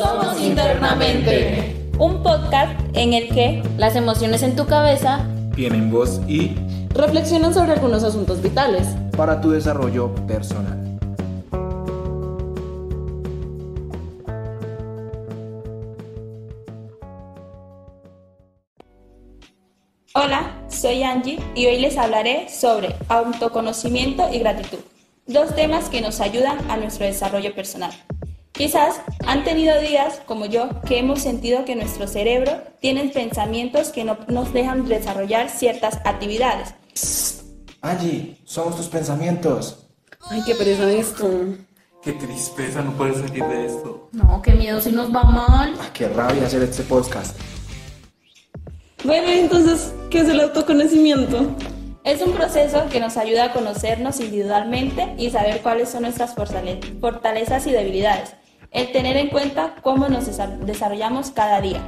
Somos Internamente. Un podcast en el que las emociones en tu cabeza tienen voz y reflexionan sobre algunos asuntos vitales para tu desarrollo personal. Hola, soy Angie y hoy les hablaré sobre autoconocimiento y gratitud, dos temas que nos ayudan a nuestro desarrollo personal. Quizás han tenido días, como yo, que hemos sentido que nuestro cerebro tiene pensamientos que no nos dejan desarrollar ciertas actividades. Angie, somos tus pensamientos. Ay, qué pereza esto. Qué tristeza, no puedes salir de esto. No, qué miedo si nos va mal. Ah, qué rabia hacer este podcast. Bueno, entonces, ¿qué es el autoconocimiento? Es un proceso que nos ayuda a conocernos individualmente y saber cuáles son nuestras fortalezas y debilidades. El tener en cuenta cómo nos desarrollamos cada día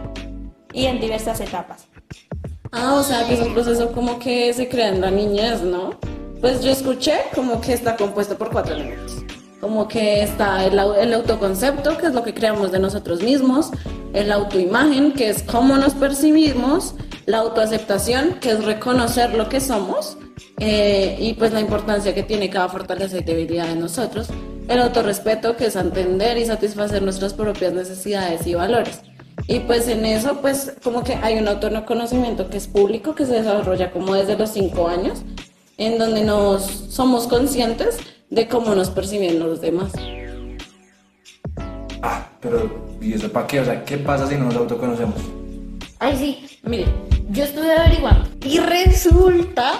y en diversas etapas. Ah, o sea, que es un proceso como que se crea en la niñez, ¿no? Pues yo escuché como que está compuesto por cuatro elementos. Como que está el, el autoconcepto, que es lo que creamos de nosotros mismos, el autoimagen, que es cómo nos percibimos, la autoaceptación, que es reconocer lo que somos, eh, y pues la importancia que tiene cada fortaleza y debilidad de nosotros, el autorrespeto, que es entender y satisfacer nuestras propias necesidades y valores. Y pues en eso, pues como que hay un autoconocimiento que es público, que se desarrolla como desde los cinco años, en donde nos somos conscientes de cómo nos perciben los demás. Ah, pero ¿y eso para qué? O sea, ¿qué pasa si no nos autoconocemos? Ay, sí, mire, yo estuve averiguando y resulta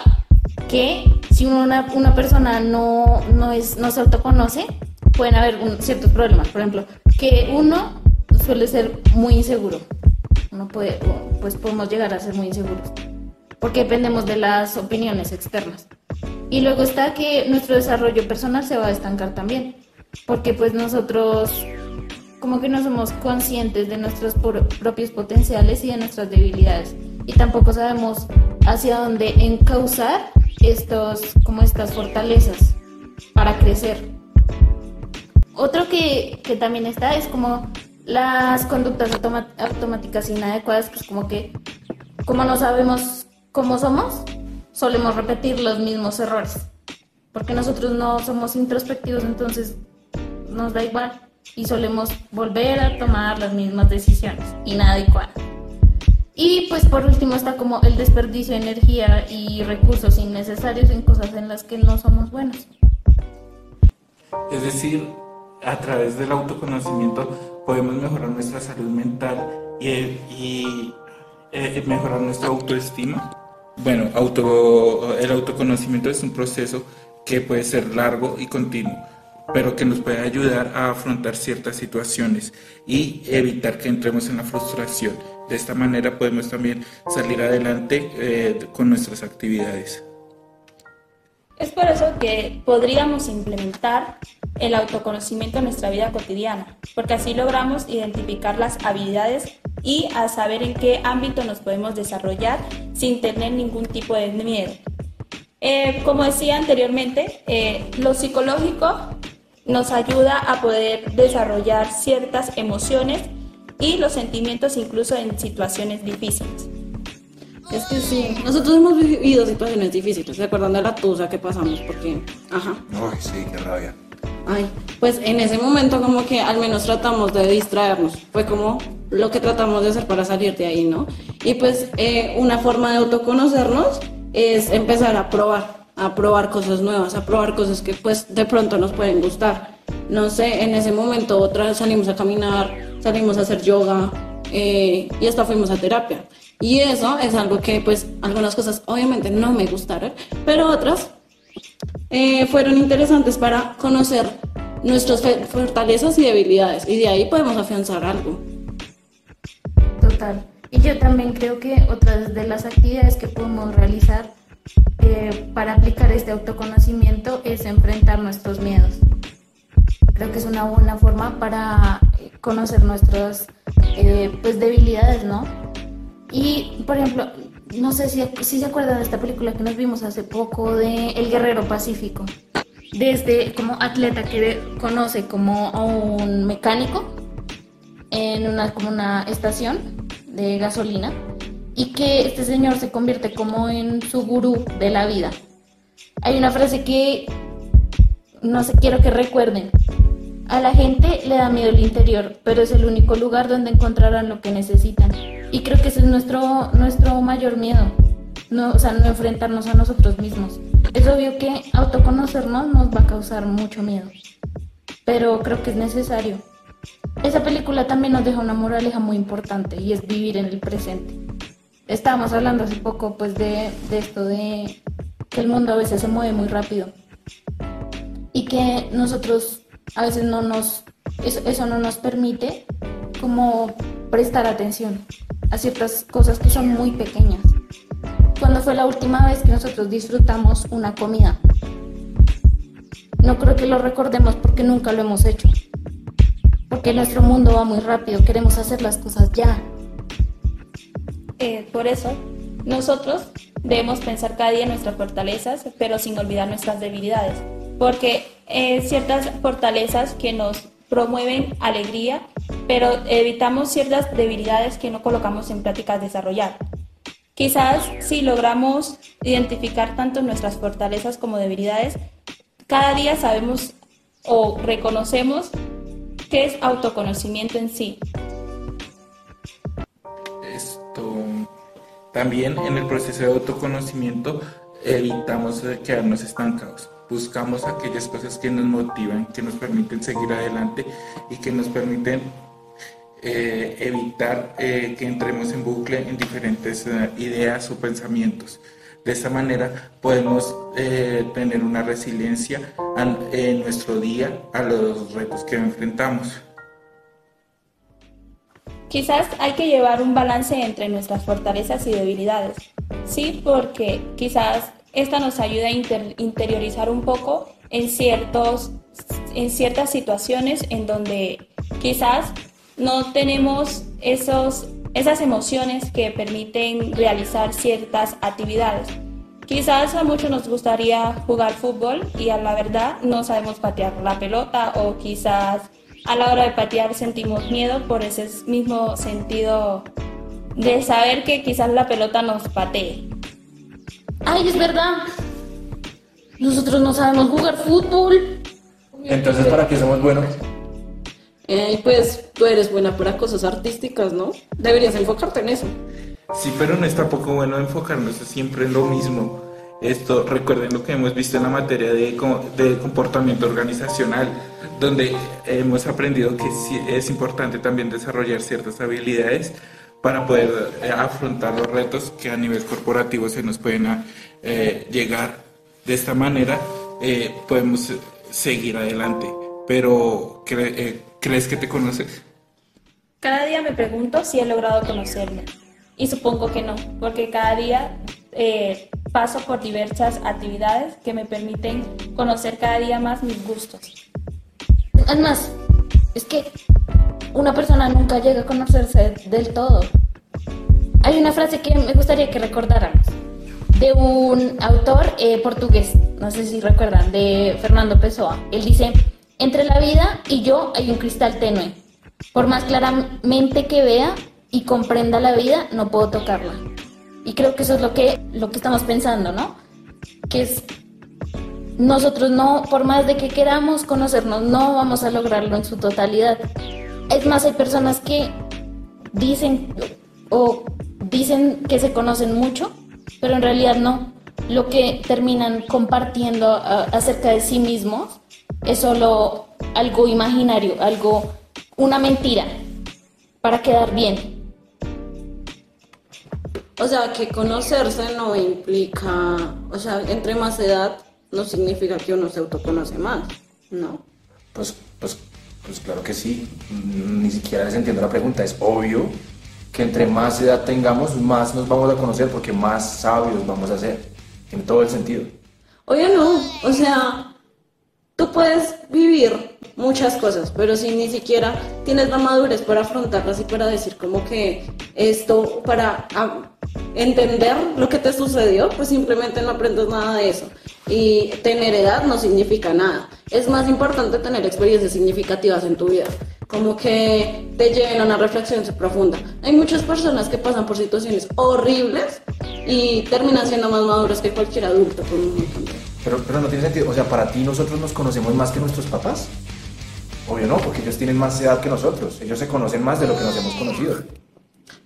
que si una, una persona no, no, es, no se autoconoce, pueden haber ciertos problemas. Por ejemplo, que uno suele ser muy inseguro. Uno puede, pues podemos llegar a ser muy inseguros. Porque dependemos de las opiniones externas. Y luego está que nuestro desarrollo personal se va a estancar también. Porque pues nosotros como que no somos conscientes de nuestros propios potenciales y de nuestras debilidades. Y tampoco sabemos hacia dónde encauzar estos, como estas fortalezas para crecer. Otro que, que también está es como las conductas automáticas inadecuadas, pues como que como no sabemos cómo somos, solemos repetir los mismos errores. Porque nosotros no somos introspectivos, entonces nos da igual y solemos volver a tomar las mismas decisiones inadecuadas. Y pues por último está como el desperdicio de energía y recursos innecesarios en cosas en las que no somos buenos. Es decir, a través del autoconocimiento podemos mejorar nuestra salud mental y, eh, mejorar nuestra autoestima. Bueno, auto, el autoconocimiento es un proceso que puede ser largo y continuo, pero que nos puede ayudar a afrontar ciertas situaciones y evitar que entremos en la frustración. De esta manera podemos también salir adelante eh, con nuestras actividades. Es por eso que podríamos implementar el autoconocimiento en nuestra vida cotidiana, porque así logramos identificar las habilidades y a saber en qué ámbito nos podemos desarrollar sin tener ningún tipo de miedo. Eh, como decía anteriormente, eh, lo psicológico nos ayuda a poder desarrollar ciertas emociones y los sentimientos incluso en situaciones difíciles. Es que sí, nosotros hemos vivido situaciones difíciles, recordando la tusa que pasamos, porque, ajá. Ay, sí, qué rabia. Ay, pues en ese momento como que al menos tratamos de distraernos, fue como lo que tratamos de hacer para salir de ahí, ¿no? Y pues eh, una forma de autoconocernos es empezar a probar, a probar cosas nuevas, a probar cosas que pues de pronto nos pueden gustar. No sé, en ese momento otra salimos a caminar, salimos a hacer yoga eh, y hasta fuimos a terapia. Y eso es algo que pues algunas cosas obviamente no me gustaron, pero otras eh, fueron interesantes para conocer nuestras fortalezas y debilidades y de ahí podemos afianzar algo. Total. Y yo también creo que otras de las actividades que podemos realizar eh, para aplicar este autoconocimiento es enfrentar nuestros miedos. Creo que es una buena forma para conocer nuestras eh, pues debilidades, ¿no? Y, por ejemplo, no sé si, si se acuerdan de esta película que nos vimos hace poco de El Guerrero Pacífico. De este como atleta que conoce como a un mecánico en una, como una estación de gasolina y que este señor se convierte como en su gurú de la vida. Hay una frase que no sé, quiero que recuerden. A la gente le da miedo el interior, pero es el único lugar donde encontrarán lo que necesitan. Y creo que ese es nuestro, nuestro mayor miedo, no, o sea, no enfrentarnos a nosotros mismos. Es obvio que autoconocernos nos va a causar mucho miedo, pero creo que es necesario. Esa película también nos deja una moraleja muy importante y es vivir en el presente. Estábamos hablando hace poco pues de, esto de que el mundo a veces se mueve muy rápido y que nosotros a veces no nos, eso, eso no nos permite como prestar atención a ciertas cosas que son muy pequeñas. Cuando fue la última vez que nosotros disfrutamos una comida? No creo que lo recordemos porque nunca lo hemos hecho. Porque nuestro mundo va muy rápido, queremos hacer las cosas ya. Eh, por eso, nosotros debemos pensar cada día en nuestras fortalezas, pero sin olvidar nuestras debilidades. Porque eh, ciertas fortalezas que nos promueven alegría, pero evitamos ciertas debilidades que no colocamos en prácticas desarrollar. Quizás si logramos identificar tanto nuestras fortalezas como debilidades, cada día sabemos o reconocemos qué es autoconocimiento en sí. Esto también en el proceso de autoconocimiento evitamos quedarnos estancados. Buscamos aquellas cosas que nos motivan, que nos permiten seguir adelante y que nos permiten eh, evitar eh, que entremos en bucle en diferentes eh, ideas o pensamientos. De esta manera podemos tener una resiliencia en nuestro día a los retos que enfrentamos. Quizás hay que llevar un balance entre nuestras fortalezas y debilidades. Sí, porque quizás esta nos ayuda a interiorizar un poco en, ciertos, en ciertas situaciones en donde quizás no tenemos esos, esas emociones que permiten realizar ciertas actividades. Quizás a muchos nos gustaría jugar fútbol y a la verdad no sabemos patear la pelota o quizás a la hora de patear sentimos miedo por ese mismo sentido de saber que quizás la pelota nos patee. Ay, es verdad. Nosotros no sabemos jugar fútbol. Entonces, ¿para qué somos buenos? Eh, pues tú eres buena para cosas artísticas, ¿no? Deberías enfocarte en eso. Sí, pero no es tampoco bueno enfocarnos siempre en lo mismo. Esto, recuerden lo que hemos visto en la materia de, de comportamiento organizacional, donde hemos aprendido que es importante también desarrollar ciertas habilidades para poder eh, afrontar los retos que a nivel corporativo se nos pueden eh, llegar. De esta manera eh, podemos seguir adelante. Pero, ¿crees que te conoces? Cada día me pregunto si he logrado conocerme. Y supongo que no, porque cada día paso por diversas actividades que me permiten conocer cada día más mis gustos. Además, es que una persona nunca llega a conocerse del todo. Hay una frase que me gustaría que recordáramos de un autor eh, portugués, no sé si recuerdan, de Fernando Pessoa. Él dice, entre la vida y yo hay un cristal tenue. Por más claramente que vea y comprenda la vida, no puedo tocarla. Y creo que eso es lo que, lo que estamos pensando, ¿no? Que es, nosotros no, por más de que queramos conocernos, no vamos a lograrlo en su totalidad. Es más, hay personas que dicen o dicen que se conocen mucho, pero en realidad no. Lo que terminan compartiendo acerca de sí mismos es solo algo imaginario, algo, una mentira, para quedar bien. O sea, que conocerse no implica, o sea, entre más edad no significa que uno se autoconoce más, ¿no? Pues, pues pues claro que sí, ni siquiera les entiendo la pregunta, es obvio que entre más edad tengamos, más nos vamos a conocer porque más sabios vamos a ser, en todo el sentido. Oye, no, o sea, tú puedes vivir muchas cosas, pero si ni siquiera tienes la madurez para afrontarlas y para decir como que esto, para ah, entender lo que te sucedió, pues simplemente no aprendes nada de eso. Y tener edad no significa nada. Es más importante tener experiencias significativas en tu vida. como que te lleven a una reflexión profunda. Hay muchas personas que pasan por situaciones horribles y terminan siendo más maduras que cualquier adulto. Pero, pero no tiene sentido, o sea, para ti nosotros nos conocemos más que nuestros papás. Obvio no, porque ellos tienen más edad que nosotros, ellos se conocen más de lo que nos hemos conocido.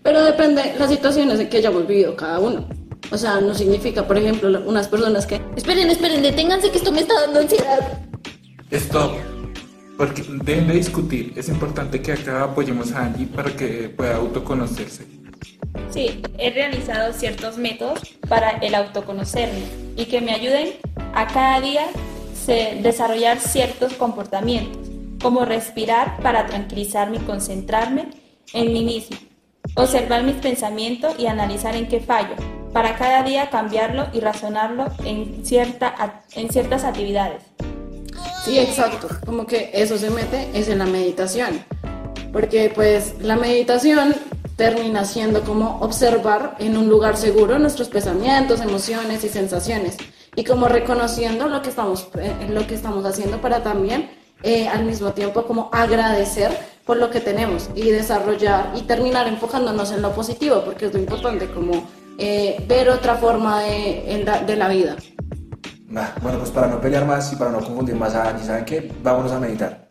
Pero depende las situaciones en que hayamos vivido cada uno. O sea, no significa, por ejemplo, unas personas que... Esperen, esperen, deténganse que esto me está dando ansiedad. Stop. Porque deben de discutir. Es importante que acá apoyemos a Angie para que pueda autoconocerse. Sí, he realizado ciertos métodos para el autoconocerme y que me ayuden a cada día desarrollar ciertos comportamientos, como respirar para tranquilizarme y concentrarme en mí mismo, observar mis pensamientos y analizar en qué fallo, para cada día cambiarlo y razonarlo en, cierta, en ciertas actividades. Sí, exacto. Como que eso se mete es en la meditación. Porque pues la meditación termina siendo como observar en un lugar seguro nuestros pensamientos, emociones y sensaciones. Y como reconociendo lo que estamos, eh, lo que estamos haciendo para también eh, al mismo tiempo como agradecer por lo que tenemos y desarrollar y terminar enfocándonos en lo positivo, porque es lo importante, como eh, ver otra forma de, de la vida bueno, pues para no pelear más y para no confundir más a Angie, ¿saben qué? Vámonos a meditar.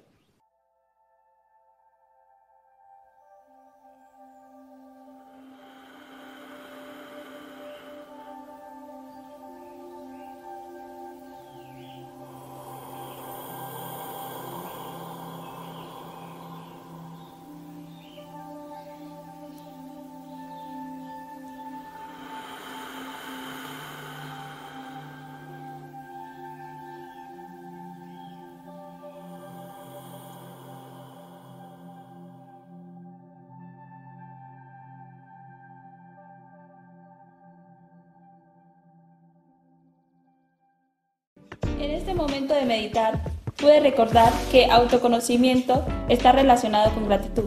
En este momento de meditar, pude recordar que autoconocimiento está relacionado con gratitud,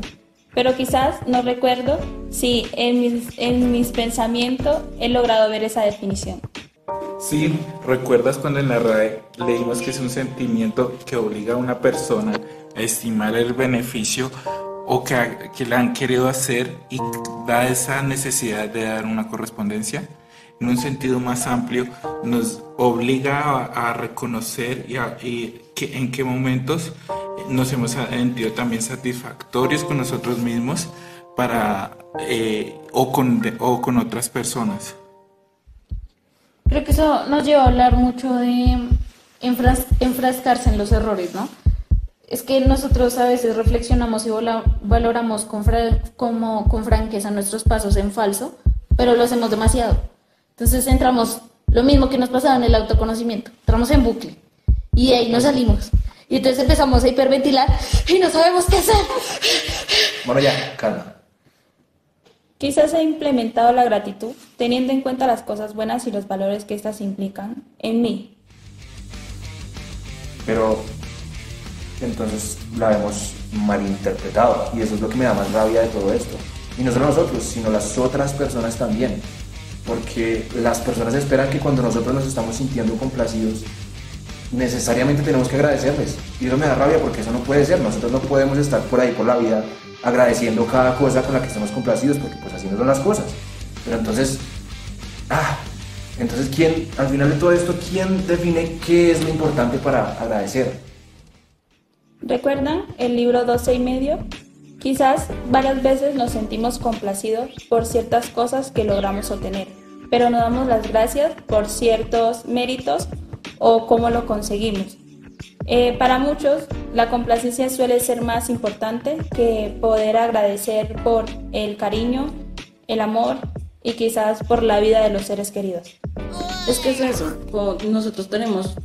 pero quizás no recuerdo si en mis, en mis pensamientos he logrado ver esa definición. Sí, ¿recuerdas cuando en la RAE leímos que es un sentimiento que obliga a una persona a estimar el beneficio o que, que le han querido hacer y da esa necesidad de dar una correspondencia? En un sentido más amplio, nos obliga a, reconocer y, que, en qué momentos nos hemos sentido también satisfactorios con nosotros mismos para, eh, o, con, o con otras personas. Creo que eso nos lleva a hablar mucho de enfrascarse en los errores, ¿no? Es que nosotros a veces reflexionamos y valoramos con, como, con franqueza nuestros pasos en falso, pero lo hacemos demasiado. Entonces entramos, lo mismo que nos pasaba en el autoconocimiento, entramos en bucle y ahí nos salimos. Y entonces empezamos a hiperventilar y no sabemos qué hacer. Bueno, ya, calma. Quizás he implementado la gratitud teniendo en cuenta las cosas buenas y los valores que éstas implican en mí. Pero entonces la hemos malinterpretado y eso es lo que me da más rabia de todo esto. Y no solo nosotros, sino las otras personas también porque las personas esperan que cuando nosotros nos estamos sintiendo complacidos, necesariamente tenemos que agradecerles. Y eso me da rabia porque eso no puede ser. Nosotros no podemos estar por ahí por la vida agradeciendo cada cosa con la que estamos complacidos, porque pues así no son las cosas. Pero entonces, ah, entonces quién, al final de todo esto, ¿quién define qué es lo importante para agradecer? ¿Recuerdan el libro 12 y medio? Quizás varias veces nos sentimos complacidos por ciertas cosas que logramos obtener, pero no damos las gracias por ciertos méritos o cómo lo conseguimos. Eh, para muchos, la complacencia suele ser más importante que poder agradecer por el cariño, el amor y quizás por la vida de los seres queridos. Es que es eso, nosotros tenemos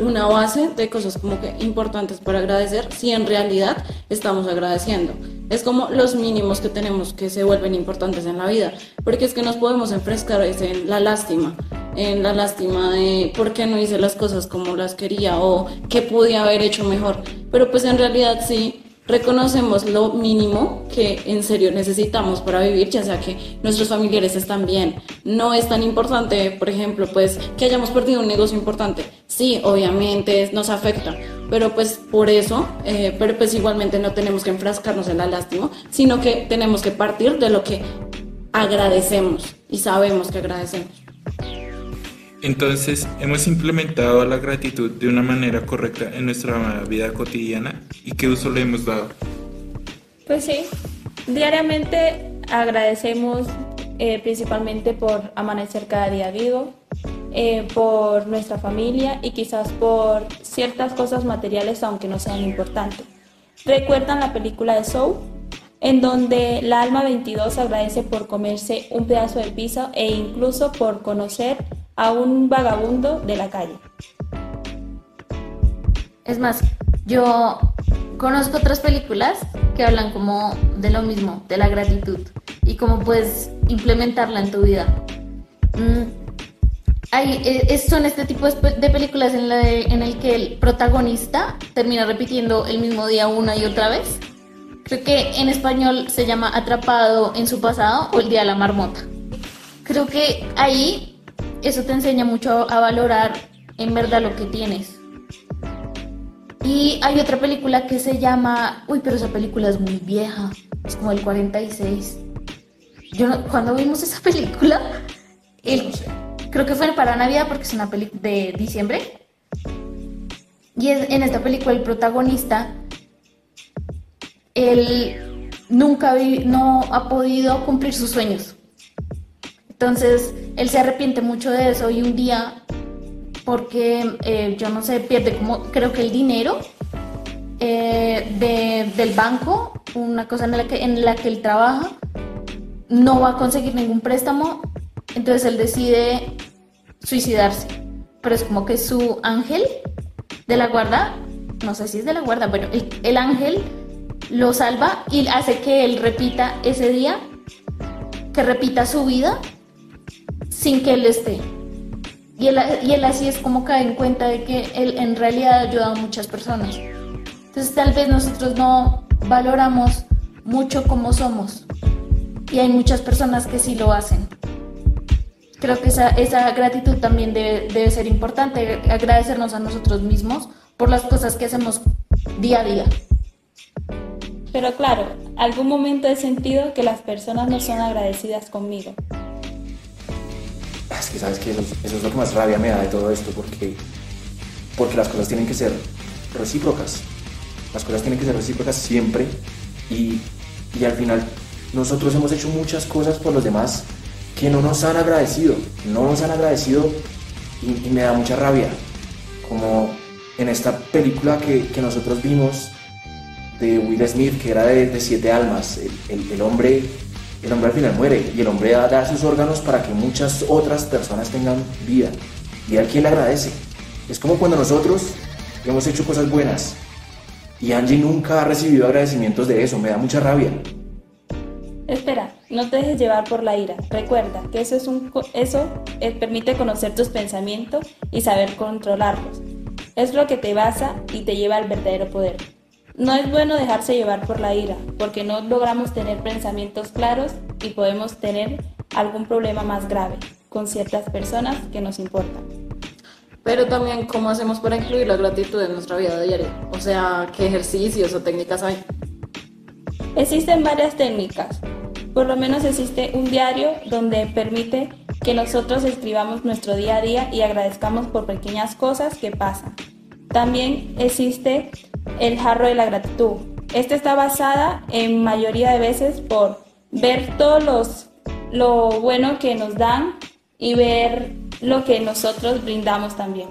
una base de cosas como que importantes para agradecer si en realidad estamos agradeciendo. Es como los mínimos que tenemos que se vuelven importantes en la vida, porque es que nos podemos enfrescar en la lástima, en la lástima de por qué no hice las cosas como las quería o qué pude haber hecho mejor, pero pues en realidad sí reconocemos lo mínimo que en serio necesitamos para vivir, ya sea que nuestros familiares están bien. No es tan importante, por ejemplo, pues que hayamos perdido un negocio importante. Sí, obviamente nos afecta, pero pues por eso, eh, pero pues igualmente no tenemos que enfrascarnos en la lástima, sino que tenemos que partir de lo que agradecemos y sabemos que agradecemos. Entonces, hemos implementado la gratitud de una manera correcta en nuestra vida cotidiana y qué uso le hemos dado. Pues sí, diariamente agradecemos eh, principalmente por amanecer cada día vivo, eh, por nuestra familia y quizás por ciertas cosas materiales aunque no sean importantes. ¿Recuerdan la película de Soul? En donde la alma 22 agradece por comerse un pedazo de pizza e incluso por conocer a un vagabundo de la calle. Es más, yo conozco otras películas que hablan como de lo mismo, de la gratitud y cómo puedes implementarla en tu vida. Mm, hay, eh, son este tipo de películas en, la en el que el protagonista termina repitiendo el mismo día una y otra vez. Creo que en español se llama Atrapado en su pasado o El Día de la Marmota. Creo que ahí eso te enseña mucho a valorar en verdad lo que tienes. Y hay otra película que se llama, uy, pero esa película es muy vieja, es como el 46. Yo cuando vimos esa película, el, creo que fue para Navidad porque es una película de diciembre. Y en esta película el protagonista, él nunca no ha podido cumplir sus sueños. Entonces, él se arrepiente mucho de eso y un día porque eh, yo no sé, pierde como, creo que el dinero eh, del banco, una cosa en la, que, en la que él trabaja, no va a conseguir ningún préstamo, entonces él decide suicidarse. Pero es como que su ángel de la guarda, no sé si es de la guarda, pero el, el ángel lo salva y hace que él repita ese día, que repita su vida sin que él esté. Y él, así es como cae en cuenta de que él en realidad ha ayudado a muchas personas. Entonces tal vez nosotros no valoramos mucho como somos. Y hay muchas personas que sí lo hacen. Creo que esa, esa gratitud también debe, debe ser importante, agradecernos a nosotros mismos por las cosas que hacemos día a día. Pero claro, algún momento he sentido que las personas no son agradecidas conmigo es que sabes que eso, es lo que más rabia me da de todo esto, porque, porque las cosas tienen que ser recíprocas. Las cosas tienen que ser recíprocas siempre y, y al final nosotros hemos hecho muchas cosas por los demás que no nos han agradecido, no nos han agradecido y, me da mucha rabia. Como en esta película que, que nosotros vimos de Will Smith, que era de, Siete Almas, el, el hombre el hombre al final muere y el hombre da, sus órganos para que muchas otras personas tengan vida. Y a quien le agradece. Es como cuando nosotros hemos hecho cosas buenas y Angie nunca ha recibido agradecimientos de eso. Me da mucha rabia. Espera, no te dejes llevar por la ira. Recuerda que eso, es un, eso eh, permite conocer tus pensamientos y saber controlarlos. Es lo que te basa y te lleva al verdadero poder. No es bueno dejarse llevar por la ira, porque no logramos tener pensamientos claros y podemos tener algún problema más grave con ciertas personas que nos importan. Pero también, ¿cómo hacemos para incluir la gratitud en nuestra vida diaria? O sea, ¿qué ejercicios o técnicas hay? Existen varias técnicas. Por lo menos existe un diario donde permite que nosotros escribamos nuestro día a día y agradezcamos por pequeñas cosas que pasan. También existe el jarro de la gratitud. Esta está basada en mayoría de veces por ver todos los lo bueno que nos dan y ver lo que nosotros brindamos también.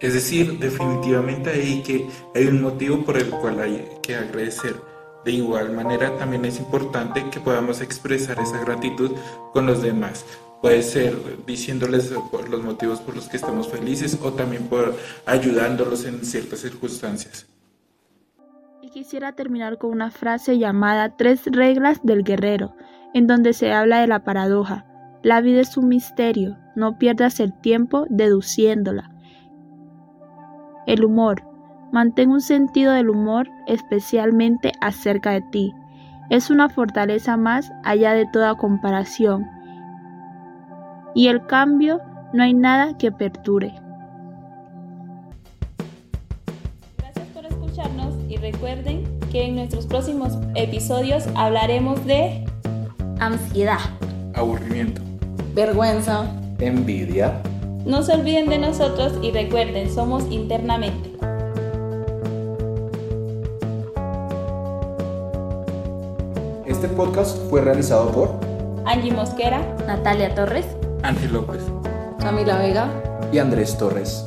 Es decir, definitivamente hay que hay un motivo por el cual hay que agradecer. De igual manera, también es importante que podamos expresar esa gratitud con los demás. Puede ser diciéndoles los motivos por los que estamos felices o también por ayudándolos en ciertas circunstancias. Y quisiera terminar con una frase llamada Tres reglas del guerrero, en donde se habla de la paradoja. La vida es un misterio, no pierdas el tiempo deduciéndola. El humor. Mantén un sentido del humor especialmente acerca de ti. Es una fortaleza más allá de toda comparación y el cambio no hay nada que perture. recuerden que en nuestros próximos episodios hablaremos de Ansiedad. Aburrimiento. Vergüenza. Envidia. No se olviden de nosotros y recuerden, somos internamente. Este podcast fue realizado por Angie Mosquera, Natalia Torres. Ángel López. Camila Vega. y Andrés Torres.